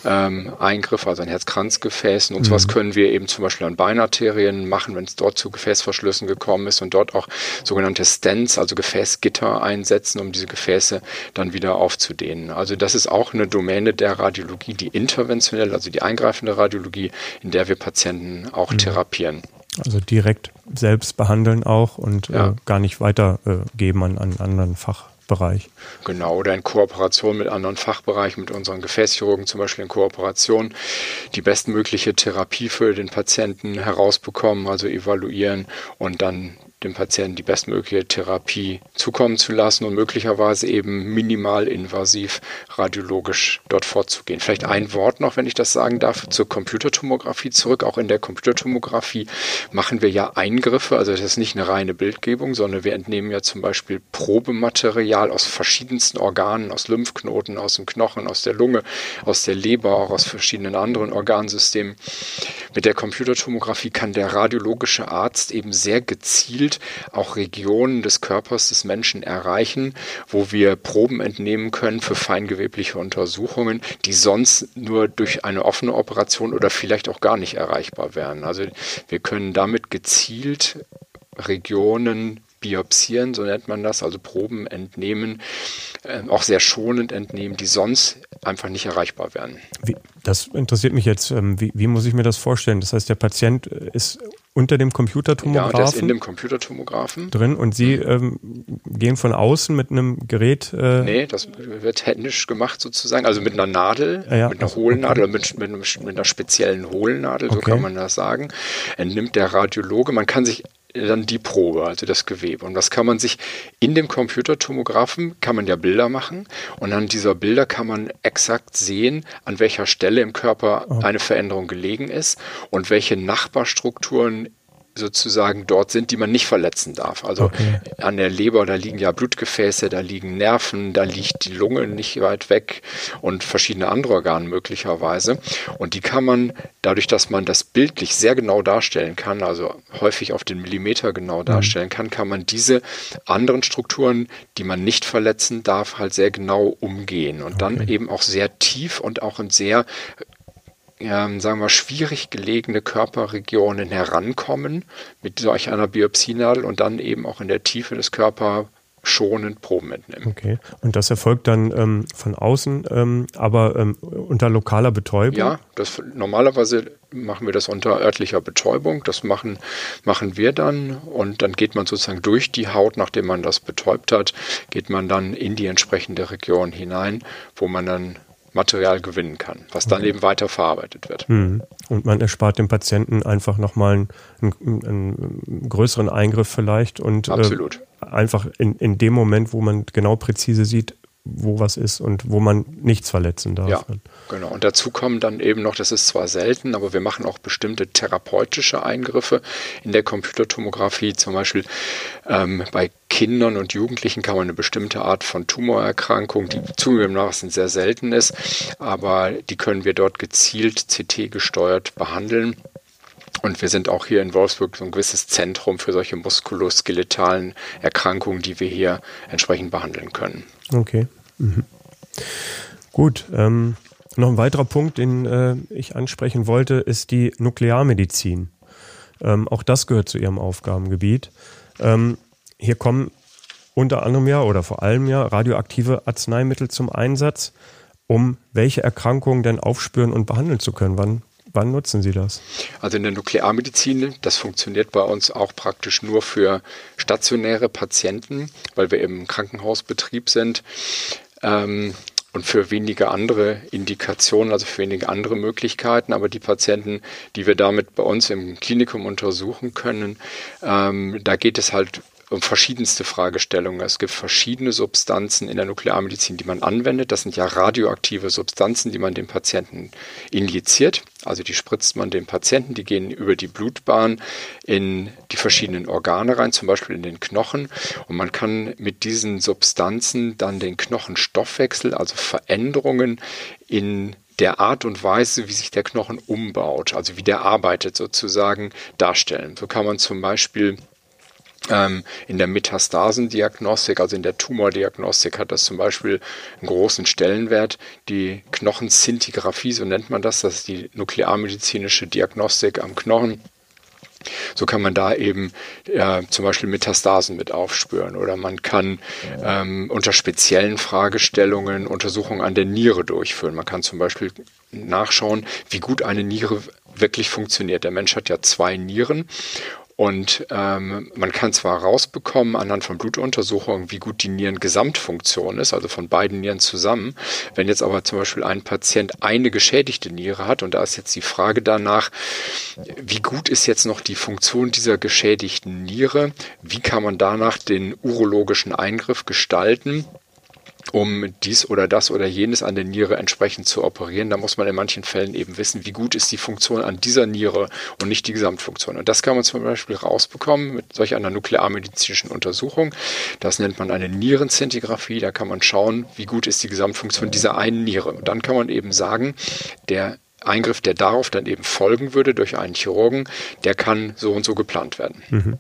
Ähm, Eingriff, also ein Herzkranzgefäß. Und mhm. sowas können wir eben zum Beispiel an Beinarterien machen, wenn es dort zu Gefäßverschlüssen gekommen ist und dort auch sogenannte Stents, also Gefäßgitter einsetzen, um diese Gefäße dann wieder aufzudehnen. Also das ist auch eine Domäne der Radiologie, die interventionell, also die eingreifende Radiologie, in der wir Patienten auch mhm. therapieren. Also direkt selbst behandeln auch und ja. äh, gar nicht weitergeben äh, an einen anderen Fachbereich. Genau, oder in Kooperation mit anderen Fachbereichen, mit unseren Gefäßchirurgen zum Beispiel in Kooperation, die bestmögliche Therapie für den Patienten herausbekommen, also evaluieren und dann dem Patienten die bestmögliche Therapie zukommen zu lassen und möglicherweise eben minimal invasiv radiologisch dort vorzugehen. Vielleicht ein Wort noch, wenn ich das sagen darf, zur Computertomographie zurück. Auch in der Computertomographie machen wir ja Eingriffe, also das ist nicht eine reine Bildgebung, sondern wir entnehmen ja zum Beispiel Probematerial aus verschiedensten Organen, aus Lymphknoten, aus dem Knochen, aus der Lunge, aus der Leber, auch aus verschiedenen anderen Organsystemen. Mit der Computertomographie kann der radiologische Arzt eben sehr gezielt auch Regionen des Körpers des Menschen erreichen, wo wir Proben entnehmen können für feingewebliche Untersuchungen, die sonst nur durch eine offene Operation oder vielleicht auch gar nicht erreichbar wären. Also wir können damit gezielt Regionen biopsieren, so nennt man das, also Proben entnehmen, äh, auch sehr schonend entnehmen, die sonst einfach nicht erreichbar wären. Wie, das interessiert mich jetzt. Ähm, wie, wie, muss ich mir das vorstellen? Das heißt, der Patient äh, ist unter dem Computertomographen? Ja, der ist in dem Computertomographen. Drin und Sie ähm, gehen von außen mit einem Gerät? Äh nee, das wird technisch gemacht sozusagen, also mit einer Nadel, ja, ja. mit einer Hohlnadel, okay. mit, mit, mit, einer speziellen Hohlnadel, so okay. kann man das sagen, entnimmt der Radiologe. Man kann sich dann die Probe, also das Gewebe. Und das kann man sich in dem Computertomographen, kann man ja Bilder machen und an dieser Bilder kann man exakt sehen, an welcher Stelle im Körper oh. eine Veränderung gelegen ist und welche Nachbarstrukturen sozusagen dort sind, die man nicht verletzen darf. Also okay. an der Leber, da liegen ja Blutgefäße, da liegen Nerven, da liegt die Lunge nicht weit weg und verschiedene andere Organe möglicherweise. Und die kann man, dadurch, dass man das bildlich sehr genau darstellen kann, also häufig auf den Millimeter genau mhm. darstellen kann, kann man diese anderen Strukturen, die man nicht verletzen darf, halt sehr genau umgehen und okay. dann eben auch sehr tief und auch in sehr ähm, sagen wir, schwierig gelegene Körperregionen herankommen mit solch einer Biopsienadel und dann eben auch in der Tiefe des Körpers schonend Proben entnehmen. Okay. Und das erfolgt dann ähm, von außen, ähm, aber ähm, unter lokaler Betäubung? Ja, das, normalerweise machen wir das unter örtlicher Betäubung. Das machen, machen wir dann und dann geht man sozusagen durch die Haut, nachdem man das betäubt hat, geht man dann in die entsprechende Region hinein, wo man dann Material gewinnen kann, was dann eben weiter verarbeitet wird. Mhm. Und man erspart dem Patienten einfach nochmal einen, einen, einen größeren Eingriff vielleicht und äh, einfach in, in dem Moment, wo man genau präzise sieht, wo was ist und wo man nichts verletzen darf. Ja, genau. Und dazu kommen dann eben noch, das ist zwar selten, aber wir machen auch bestimmte therapeutische Eingriffe in der Computertomographie. Zum Beispiel ähm, bei Kindern und Jugendlichen kann man eine bestimmte Art von Tumorerkrankung, die zugegebenermaßen sehr selten ist, aber die können wir dort gezielt CT gesteuert behandeln. Und wir sind auch hier in Wolfsburg so ein gewisses Zentrum für solche muskuloskeletalen Erkrankungen, die wir hier entsprechend behandeln können. Okay. Mhm. Gut. Ähm, noch ein weiterer Punkt, den äh, ich ansprechen wollte, ist die Nuklearmedizin. Ähm, auch das gehört zu Ihrem Aufgabengebiet. Ähm, hier kommen unter anderem ja oder vor allem ja radioaktive Arzneimittel zum Einsatz, um welche Erkrankungen denn aufspüren und behandeln zu können. Wann Wann nutzen Sie das? Also in der Nuklearmedizin, das funktioniert bei uns auch praktisch nur für stationäre Patienten, weil wir im Krankenhausbetrieb sind. Ähm, und für wenige andere Indikationen, also für wenige andere Möglichkeiten. Aber die Patienten, die wir damit bei uns im Klinikum untersuchen können, ähm, da geht es halt um verschiedenste Fragestellungen. Es gibt verschiedene Substanzen in der Nuklearmedizin, die man anwendet. Das sind ja radioaktive Substanzen, die man dem Patienten injiziert. Also die spritzt man dem Patienten, die gehen über die Blutbahn in die verschiedenen Organe rein, zum Beispiel in den Knochen. Und man kann mit diesen Substanzen dann den Knochenstoffwechsel, also Veränderungen in der Art und Weise, wie sich der Knochen umbaut, also wie der arbeitet sozusagen, darstellen. So kann man zum Beispiel ähm, in der Metastasendiagnostik, also in der Tumordiagnostik, hat das zum Beispiel einen großen Stellenwert. Die Knochenzintigraphie, so nennt man das, das ist die nuklearmedizinische Diagnostik am Knochen. So kann man da eben äh, zum Beispiel Metastasen mit aufspüren oder man kann ähm, unter speziellen Fragestellungen Untersuchungen an der Niere durchführen. Man kann zum Beispiel nachschauen, wie gut eine Niere wirklich funktioniert. Der Mensch hat ja zwei Nieren Und ähm, man kann zwar rausbekommen anhand von Blutuntersuchungen, wie gut die Nierengesamtfunktion ist, also von beiden Nieren zusammen. Wenn jetzt aber zum Beispiel ein Patient eine geschädigte Niere hat, und da ist jetzt die Frage danach, wie gut ist jetzt noch die Funktion dieser geschädigten Niere? Wie kann man danach den urologischen Eingriff gestalten? Um dies oder das oder jenes an der Niere entsprechend zu operieren. Da muss man in manchen Fällen eben wissen, wie gut ist die Funktion an dieser Niere und nicht die Gesamtfunktion. Und das kann man zum Beispiel rausbekommen mit solch einer nuklearmedizinischen Untersuchung. Das nennt man eine Nierenzentigraphie. Da kann man schauen, wie gut ist die Gesamtfunktion dieser einen Niere. Und dann kann man eben sagen, der Eingriff, der darauf dann eben folgen würde durch einen Chirurgen, der kann so und so geplant werden. Mhm.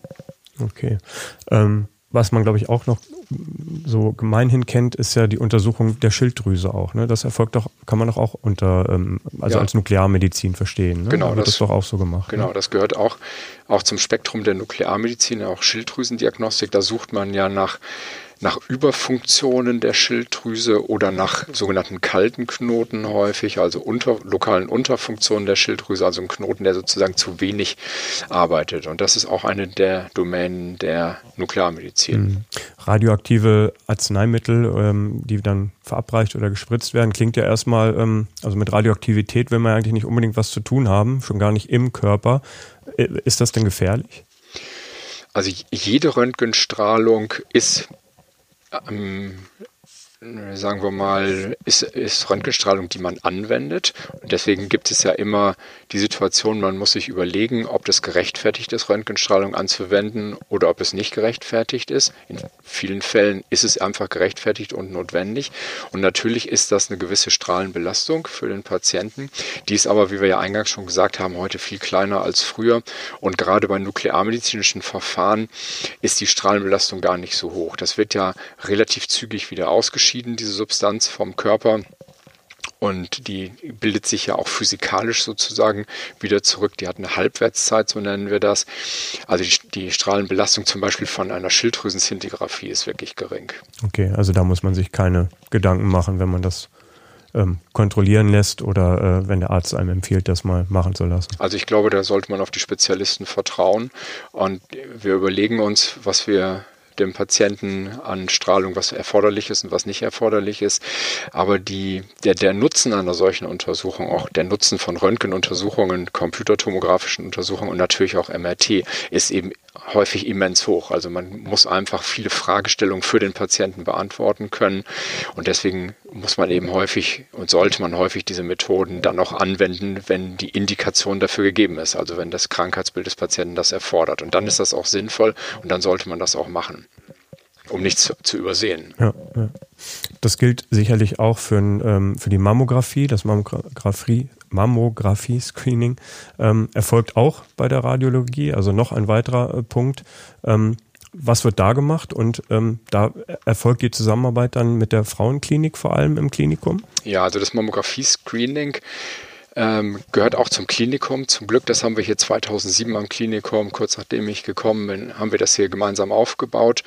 Okay. Ähm, was man, glaube ich, auch noch so gemeinhin kennt, ist ja die Untersuchung der Schilddrüse auch. Ne? Das erfolgt doch, kann man doch auch unter, ähm, also ja. als Nuklearmedizin verstehen. Ne? Genau, da das ist doch auch so gemacht. Genau, ne? das gehört auch, auch zum Spektrum der Nuklearmedizin, auch Schilddrüsendiagnostik. Da sucht man ja nach nach Überfunktionen der Schilddrüse oder nach sogenannten kalten Knoten häufig, also unter, lokalen Unterfunktionen der Schilddrüse, also ein Knoten, der sozusagen zu wenig arbeitet. Und das ist auch eine der Domänen der Nuklearmedizin. Mhm. Radioaktive Arzneimittel, ähm, die dann verabreicht oder gespritzt werden, klingt ja erstmal, ähm, also mit Radioaktivität will man eigentlich nicht unbedingt was zu tun haben, schon gar nicht im Körper. Äh, ist das denn gefährlich? Also jede Röntgenstrahlung ist ähm, sagen wir mal, ist, ist Röntgenstrahlung, die man anwendet. Und deswegen gibt es ja immer die Situation, man muss sich überlegen, ob das gerechtfertigt ist, Röntgenstrahlung anzuwenden oder ob es nicht gerechtfertigt ist. In vielen Fällen ist es einfach gerechtfertigt und notwendig. Und natürlich ist das eine gewisse Strahlenbelastung für den Patienten. Die ist aber, wie wir ja eingangs schon gesagt haben, heute viel kleiner als früher. Und gerade bei nuklearmedizinischen Verfahren ist die Strahlenbelastung gar nicht so hoch. Das wird ja relativ zügig wieder ausgeschieden, diese Substanz vom Körper. Und die bildet sich ja auch physikalisch sozusagen wieder zurück. Die hat eine Halbwertszeit, so nennen wir das. Also die, die Strahlenbelastung zum Beispiel von einer Schilddrüsenzintigraphie ist wirklich gering. Okay, also da muss man sich keine Gedanken machen, wenn man das ähm, kontrollieren lässt oder äh, wenn der Arzt einem empfiehlt, das mal machen zu lassen. Also ich glaube, da sollte man auf die Spezialisten vertrauen und wir überlegen uns, was wir dem Patienten an Strahlung, was erforderlich ist und was nicht erforderlich ist. Aber die, der, der Nutzen einer solchen Untersuchung, auch der Nutzen von Röntgenuntersuchungen, computertomografischen Untersuchungen und natürlich auch MRT ist eben häufig immens hoch. Also man muss einfach viele Fragestellungen für den Patienten beantworten können. Und deswegen muss man eben häufig und sollte man häufig diese Methoden dann auch anwenden, wenn die Indikation dafür gegeben ist. Also wenn das Krankheitsbild des Patienten das erfordert. Und dann ist das auch sinnvoll und dann sollte man das auch machen um nichts zu, übersehen. Ja, ja. Das gilt sicherlich auch für, ähm, für die Mammographie. Das Mammographie, Mammographie-Screening ähm, erfolgt auch bei der Radiologie, also noch ein weiterer äh, Punkt. Ähm, was wird da gemacht und ähm, da erfolgt die Zusammenarbeit dann mit der Frauenklinik vor allem im Klinikum? Ja, also das Mammographie-Screening ähm, gehört auch zum Klinikum. Zum Glück, das haben wir hier 2007 am Klinikum, kurz nachdem ich gekommen bin, haben wir das hier gemeinsam aufgebaut.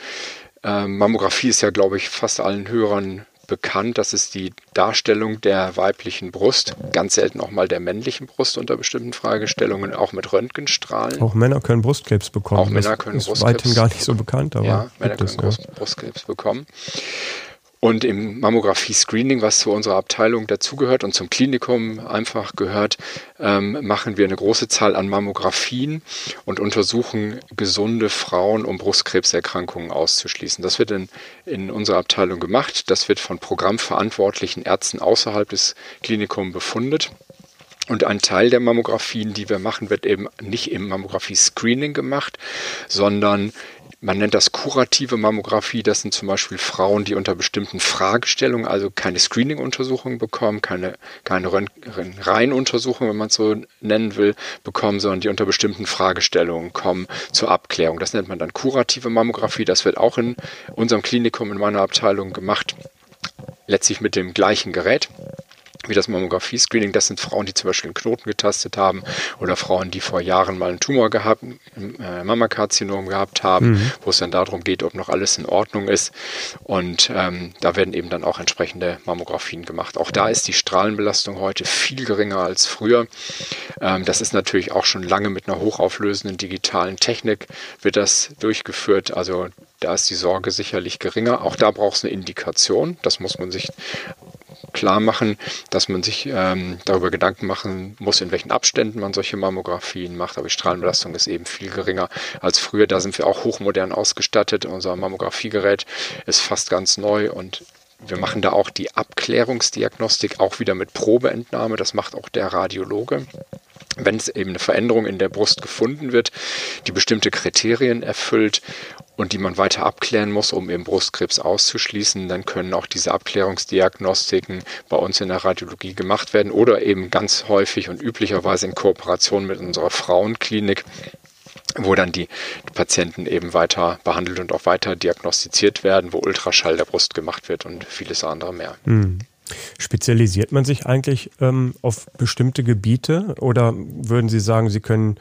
Ähm, Mammographie ist ja, glaube ich, fast allen Hörern bekannt. Das ist die Darstellung der weiblichen Brust, ganz selten auch mal der männlichen Brust unter bestimmten Fragestellungen, auch mit Röntgenstrahlen. Auch Männer können Brustkrebs bekommen. Auch Männer können das ist Brustkrebs. weithin gar nicht so bekannt, aber ja, Männer können es, ja. Brustkrebs bekommen. Und im Mammographie-Screening, was zu unserer Abteilung dazugehört und zum Klinikum einfach gehört, ähm, machen wir eine große Zahl an Mammographien und untersuchen gesunde Frauen, um Brustkrebserkrankungen auszuschließen. Das wird in, in unserer Abteilung gemacht. Das wird von programmverantwortlichen Ärzten außerhalb des Klinikums befundet. Und ein Teil der Mammografien, die wir machen, wird eben nicht im Mammographie-Screening gemacht, sondern man nennt das kurative Mammographie. Das sind zum Beispiel Frauen, die unter bestimmten Fragestellungen, also keine Screening-Untersuchung bekommen, keine, keine Reihenuntersuchung, wenn man es so nennen will, bekommen, sondern die unter bestimmten Fragestellungen kommen zur Abklärung. Das nennt man dann kurative Mammographie. Das wird auch in unserem Klinikum, in meiner Abteilung gemacht, letztlich mit dem gleichen Gerät. Wie das Mammographie-Screening. Das sind Frauen, die zum Beispiel einen Knoten getastet haben oder Frauen, die vor Jahren mal einen Tumor gehabt, ein äh, Mammakarzinom gehabt haben, mhm. wo es dann darum geht, ob noch alles in Ordnung ist. Und ähm, da werden eben dann auch entsprechende Mammografien gemacht. Auch da ist die Strahlenbelastung heute viel geringer als früher. Ähm, das ist natürlich auch schon lange mit einer hochauflösenden digitalen Technik wird das durchgeführt. Also da ist die Sorge sicherlich geringer. Auch da braucht es eine Indikation. Das muss man sich klar machen, dass man sich ähm, darüber Gedanken machen muss, in welchen Abständen man solche Mammografien macht. Aber die Strahlenbelastung ist eben viel geringer als früher. Da sind wir auch hochmodern ausgestattet. Unser Mammografiegerät ist fast ganz neu und wir machen da auch die Abklärungsdiagnostik, auch wieder mit Probeentnahme. Das macht auch der Radiologe wenn es eben eine Veränderung in der Brust gefunden wird, die bestimmte Kriterien erfüllt und die man weiter abklären muss, um eben Brustkrebs auszuschließen, dann können auch diese Abklärungsdiagnostiken bei uns in der Radiologie gemacht werden oder eben ganz häufig und üblicherweise in Kooperation mit unserer Frauenklinik wo dann die Patienten eben weiter behandelt und auch weiter diagnostiziert werden, wo Ultraschall der Brust gemacht wird und vieles andere mehr. Mhm. Spezialisiert man sich eigentlich ähm, auf bestimmte Gebiete? Oder würden Sie sagen, Sie können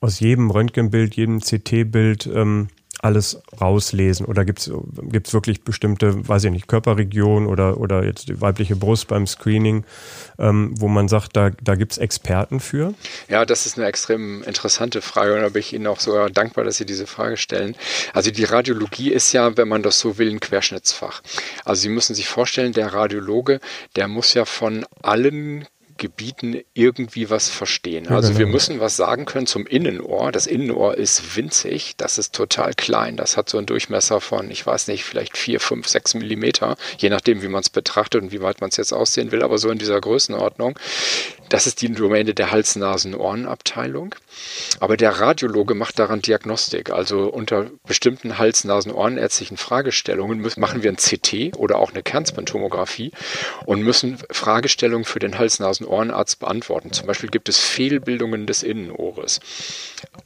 aus jedem Röntgenbild, jedem CT-Bild ähm, alles rauslesen? Oder gibt es wirklich bestimmte, weiß ich nicht, Körperregionen oder, oder jetzt die weibliche Brust beim Screening, ähm, wo man sagt, da, da gibt es Experten für? Ja, das ist eine extrem interessante Frage und da bin ich Ihnen auch sogar dankbar, dass Sie diese Frage stellen. Also die Radiologie ist ja, wenn man das so will, ein Querschnittsfach. Also Sie müssen sich vorstellen, der Radiologe, der muss ja von allen Gebieten irgendwie was verstehen. Also wir genau. müssen was sagen können zum Innenohr. Das Innenohr ist winzig, das ist total klein. Das hat so einen Durchmesser von, ich weiß nicht, vielleicht vier, fünf, sechs Millimeter, je nachdem, wie man es betrachtet und wie weit man es jetzt aussehen will, aber so in dieser Größenordnung. Das ist die Domäne der Hals-Nasen-Ohren-Abteilung. Aber der Radiologe macht daran Diagnostik. Also unter bestimmten Hals-Nasen-Ohrenärztlichen Fragestellungen machen wir ein CT oder auch eine Kernspintomographie und müssen Fragestellungen für den Hals-Nasen-Ohrenarzt beantworten. Zum Beispiel gibt es Fehlbildungen des Innenohres.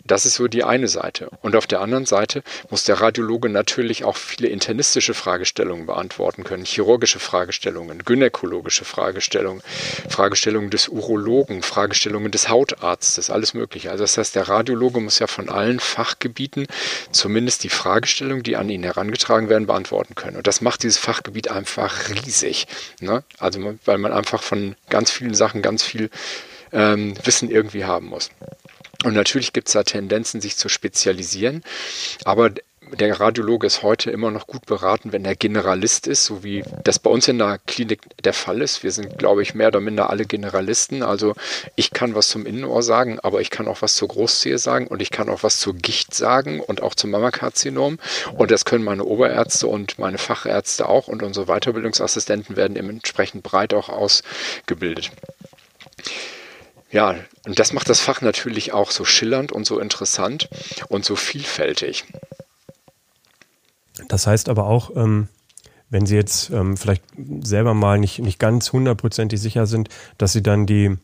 Das ist so die eine Seite. Und auf der anderen Seite muss der Radiologe natürlich auch viele internistische Fragestellungen beantworten können, chirurgische Fragestellungen, gynäkologische Fragestellungen, Fragestellungen des Urologen, Fragestellungen des Hautarztes, alles Mögliche. Also das heißt, der Radiologe muss ja von allen Fachgebieten zumindest die Fragestellungen, die an ihn herangetragen werden, beantworten können. Und das macht dieses Fachgebiet einfach riesig. Ne? Also weil man einfach von ganz vielen Sachen ganz viel ähm, Wissen irgendwie haben muss. Und natürlich gibt es da Tendenzen, sich zu spezialisieren. Aber der Radiologe ist heute immer noch gut beraten, wenn er Generalist ist, so wie das bei uns in der Klinik der Fall ist. Wir sind, glaube ich, mehr oder minder alle Generalisten. Also ich kann was zum Innenohr sagen, aber ich kann auch was zur Großzehe sagen und ich kann auch was zur Gicht sagen und auch zum Mammakarzinom. Und das können meine Oberärzte und meine Fachärzte auch und unsere Weiterbildungsassistenten werden entsprechend breit auch ausgebildet. Ja, und das macht das Fach natürlich auch so schillernd und so interessant und so vielfältig. Das heißt aber auch, ähm, wenn Sie jetzt ähm, vielleicht selber mal nicht, nicht ganz hundertprozentig sicher sind, dass Sie dann die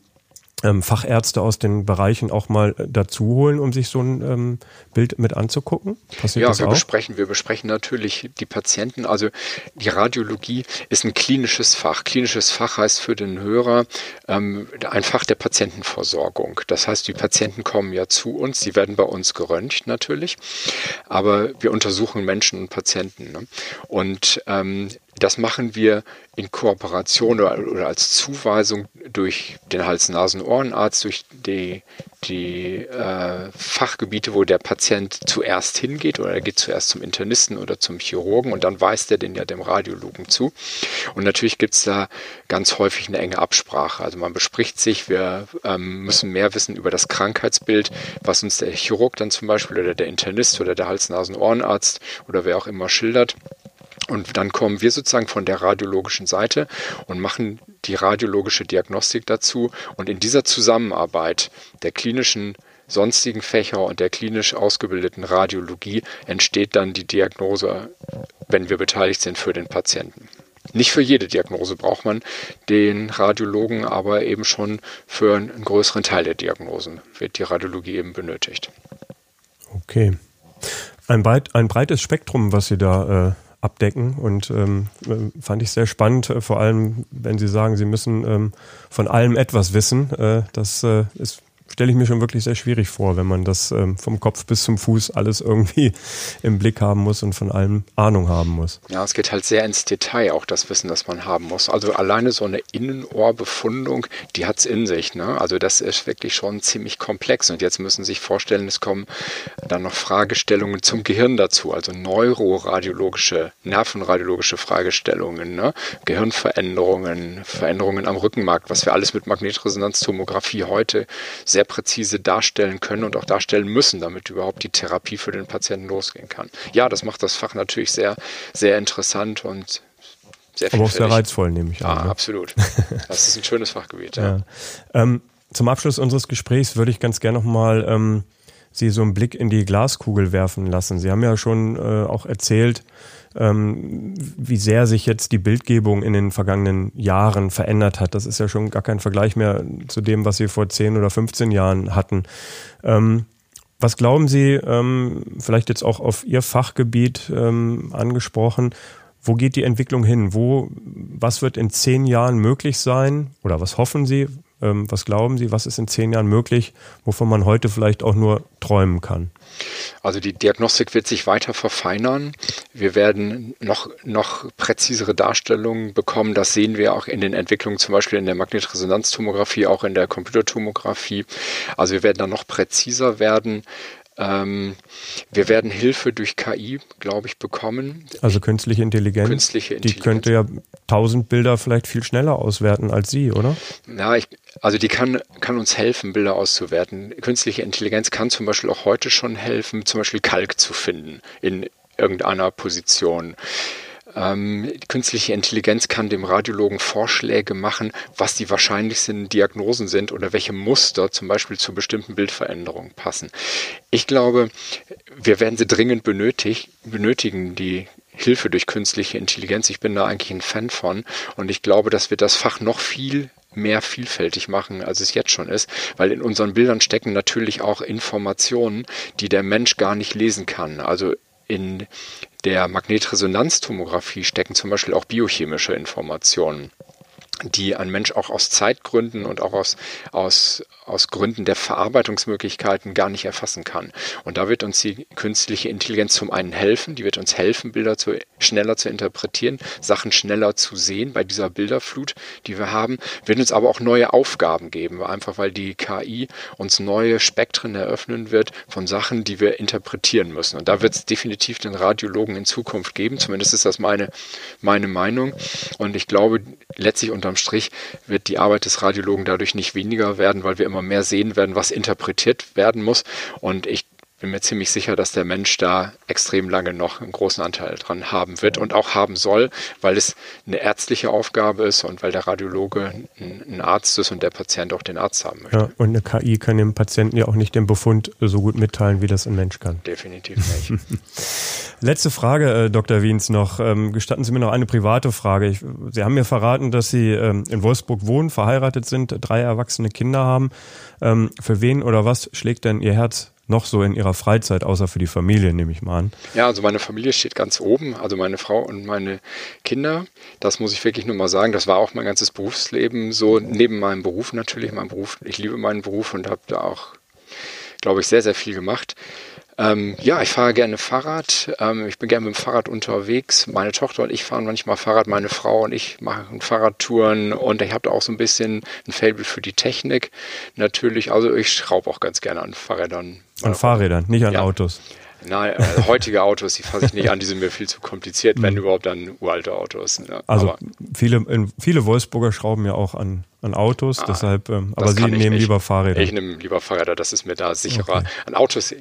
ähm, Fachärzte aus den Bereichen auch mal äh, dazu holen, um sich so ein ähm, Bild mit anzugucken? Passiert ja, wir auch? besprechen, wir besprechen natürlich die Patienten. Also die Radiologie ist ein klinisches Fach. Klinisches Fach heißt für den Hörer ähm, ein Fach der Patientenversorgung. Das heißt, die Patienten kommen ja zu uns, sie werden bei uns geröntgt natürlich, aber wir untersuchen Menschen und Patienten. Ne? Und ähm, das machen wir in Kooperation oder, als Zuweisung durch den Hals-Nasen-Ohrenarzt, durch die, die äh, Fachgebiete, wo der Patient zuerst hingeht oder er geht zuerst zum Internisten oder zum Chirurgen und dann weist er den ja dem Radiologen zu. Und natürlich gibt es da ganz häufig eine enge Absprache. Also man bespricht sich, wir ähm, müssen mehr wissen über das Krankheitsbild, was uns der Chirurg dann zum Beispiel oder der Internist oder der Hals-Nasen-Ohrenarzt oder wer auch immer schildert. Und dann kommen wir sozusagen von der radiologischen Seite und machen die radiologische Diagnostik dazu. Und in dieser Zusammenarbeit der klinischen sonstigen Fächer und der klinisch ausgebildeten Radiologie entsteht dann die Diagnose, wenn wir beteiligt sind, für den Patienten. Nicht für jede Diagnose braucht man den Radiologen, aber eben schon für einen größeren Teil der Diagnosen wird die Radiologie eben benötigt. Okay. Ein, breit, ein breites Spektrum, was Sie da äh, abdecken und ähm, äh, fand ich sehr spannend, äh, vor allem wenn Sie sagen, Sie müssen ähm, von allem etwas wissen. Äh, das äh, ist stelle ich mir schon wirklich sehr schwierig vor, wenn man das ähm, vom Kopf bis zum Fuß alles irgendwie <laughs> im Blick haben muss und von allem Ahnung haben muss. Ja, es geht halt sehr ins Detail, auch das Wissen, das man haben muss. Also alleine so eine Innenohrbefundung, die hat es in sich. Ne? Also das ist wirklich schon ziemlich komplex. Und jetzt müssen Sie sich vorstellen, es kommen dann noch Fragestellungen zum Gehirn dazu, also neuroradiologische, nervenradiologische Fragestellungen, ne? Gehirnveränderungen, Veränderungen am Rückenmark, was wir alles mit Magnetresonanztomographie heute sehr sehr präzise darstellen können und auch darstellen müssen, damit überhaupt die Therapie für den Patienten losgehen kann. Ja, das macht das Fach natürlich sehr, sehr interessant und sehr Aber auch sehr reizvoll, nehme ich an. Ja, ne? absolut. Das ist ein schönes Fachgebiet. Ja. <laughs> ja. Ähm, zum Abschluss unseres Gesprächs würde ich ganz gerne nochmal ähm, Sie so einen Blick in die Glaskugel werfen lassen. Sie haben ja schon äh, auch erzählt, ähm, wie sehr sich jetzt die Bildgebung in den vergangenen Jahren verändert hat. Das ist ja schon gar kein Vergleich mehr zu dem, was Sie vor 10 oder 15 Jahren hatten. Ähm, was glauben Sie, ähm, vielleicht jetzt auch auf Ihr Fachgebiet ähm, angesprochen, wo geht die Entwicklung hin? Wo, was wird in zehn Jahren möglich sein? Oder was hoffen Sie? Ähm, was glauben Sie, was ist in zehn Jahren möglich, wovon man heute vielleicht auch nur träumen kann? Also die Diagnostik wird sich weiter verfeinern. Wir werden noch, noch präzisere Darstellungen bekommen. Das sehen wir auch in den Entwicklungen, zum Beispiel in der Magnetresonanztomographie, auch in der Computertomographie. Also wir werden dann noch präziser werden. Ähm, wir werden Hilfe durch KI, glaube ich, bekommen. Also künstliche Intelligenz. Künstliche Intelligenz. Die könnte ja tausend Bilder vielleicht viel schneller auswerten als Sie, oder? Ja, ich, also die kann, kann uns helfen, Bilder auszuwerten. Künstliche Intelligenz kann zum Beispiel auch heute schon helfen, zum Beispiel Kalk zu finden in irgendeiner Position. Ähm, künstliche Intelligenz kann dem Radiologen Vorschläge machen, was die wahrscheinlichsten Diagnosen sind oder welche Muster zum Beispiel zu bestimmten Bildveränderungen passen. Ich glaube, wir werden sie dringend benötigt, benötigen, die Hilfe durch künstliche Intelligenz. Ich bin da eigentlich ein Fan von und ich glaube, dass wir das Fach noch viel mehr vielfältig machen, als es jetzt schon ist, weil in unseren Bildern stecken natürlich auch Informationen, die der Mensch gar nicht lesen kann. Also in der Magnetresonanztomographie stecken zum Beispiel auch biochemische Informationen die ein Mensch auch aus Zeitgründen und auch aus, aus, aus Gründen der Verarbeitungsmöglichkeiten gar nicht erfassen kann. Und da wird uns die künstliche Intelligenz zum einen helfen, die wird uns helfen, Bilder zu, schneller zu interpretieren, Sachen schneller zu sehen bei dieser Bilderflut, die wir haben, wird uns aber auch neue Aufgaben geben, einfach weil die KI uns neue Spektren eröffnen wird von Sachen, die wir interpretieren müssen. Und da wird es definitiv den Radiologen in Zukunft geben, zumindest ist das meine, meine Meinung. Und ich glaube, letztlich unterm Strich wird die Arbeit des Radiologen dadurch nicht weniger werden, weil wir immer mehr sehen werden, was interpretiert werden muss. Und ich bin mir ziemlich sicher, dass der Mensch da extrem lange noch einen großen Anteil dran haben wird und auch haben soll, weil es eine ärztliche Aufgabe ist und weil der Radiologe ein, Arzt ist und der Patient auch den Arzt haben möchte. Ja, und eine KI kann dem Patienten ja auch nicht den Befund so gut mitteilen, wie das ein Mensch kann. Definitiv nicht. <laughs> Letzte Frage, äh, Dr. Wiens, noch. Ähm, gestatten Sie mir noch eine private Frage. Ich, Sie haben mir verraten, dass Sie ähm, in Wolfsburg wohnen, verheiratet sind, drei erwachsene Kinder haben. Ähm, für wen oder was schlägt denn Ihr Herz noch so in ihrer Freizeit, außer für die Familie, nehme ich mal an? Ja, also meine Familie steht ganz oben, also meine Frau und meine Kinder. Das muss ich wirklich nur mal sagen. Das war auch mein ganzes Berufsleben so, neben meinem Beruf natürlich. Mein Beruf, ich liebe meinen Beruf und habe da auch, glaube ich, sehr, sehr viel gemacht. Ähm, ja, ich fahre gerne Fahrrad. Ähm, ich bin gerne mit dem Fahrrad unterwegs. Meine Tochter und ich fahren manchmal Fahrrad. Meine Frau und ich machen Fahrradtouren. Und ich habe da auch so ein bisschen ein Faible für die Technik. Natürlich, also ich schraube auch ganz gerne an Fahrrädern. An Fahrrädern, nicht an ja. Autos. Nein, äh, heutige Autos, die fasse ich nicht an, die sind mir viel zu kompliziert, wenn mhm. überhaupt dann uralte Autos. Ne? Also aber viele, viele Wolfsburger schrauben ja auch an, an Autos, ah, deshalb, ähm, aber sie nehmen nicht. lieber Fahrräder. Ich nehme lieber Fahrräder, das ist mir da sicherer. Okay. An Autos,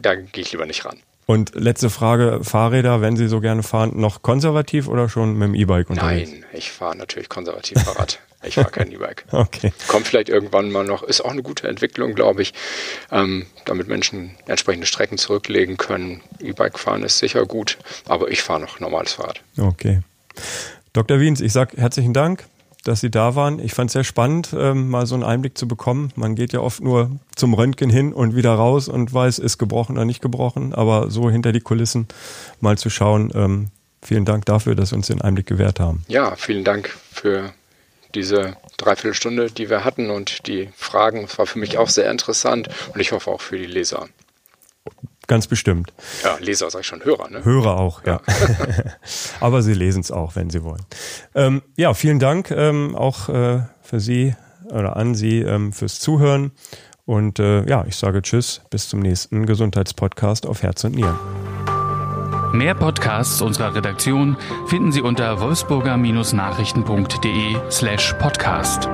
da gehe ich lieber nicht ran. Und letzte Frage, Fahrräder, wenn Sie so gerne fahren, noch konservativ oder schon mit dem E-Bike unterwegs? Nein, ich fahre natürlich konservativ Fahrrad. <laughs> ich fahre kein E-Bike. Okay. Kommt vielleicht irgendwann mal noch, ist auch eine gute Entwicklung, glaube ich, ähm, damit Menschen entsprechende Strecken zurücklegen können. E-Bike fahren ist sicher gut, aber ich fahre noch normales Fahrrad. Okay. Dr. Wiens, ich sage herzlichen Dank dass Sie da waren. Ich fand es sehr spannend, ähm, mal so einen Einblick zu bekommen. Man geht ja oft nur zum Röntgen hin und wieder raus und weiß, ist gebrochen oder nicht gebrochen. Aber so hinter die Kulissen mal zu schauen, ähm, vielen Dank dafür, dass Sie uns den Einblick gewährt haben. Ja, vielen Dank für diese Dreiviertelstunde, die wir hatten und die Fragen. Es war für mich auch sehr interessant und ich hoffe auch für die Leser. Ganz bestimmt. Ja, Leser sag ich schon, Hörer, ne? Hörer auch, ja. ja. <laughs> <laughs> Aber Sie lesen es auch, wenn Sie wollen. Ähm, ja, vielen Dank ähm, auch äh, für Sie oder an Sie ähm, fürs Zuhören. Und äh, ja, ich sage Tschüss, bis zum nächsten Gesundheitspodcast auf Herz und Nieren. Mehr Podcasts unserer Redaktion finden Sie unter wolfsburger-nachrichten.de slash podcast.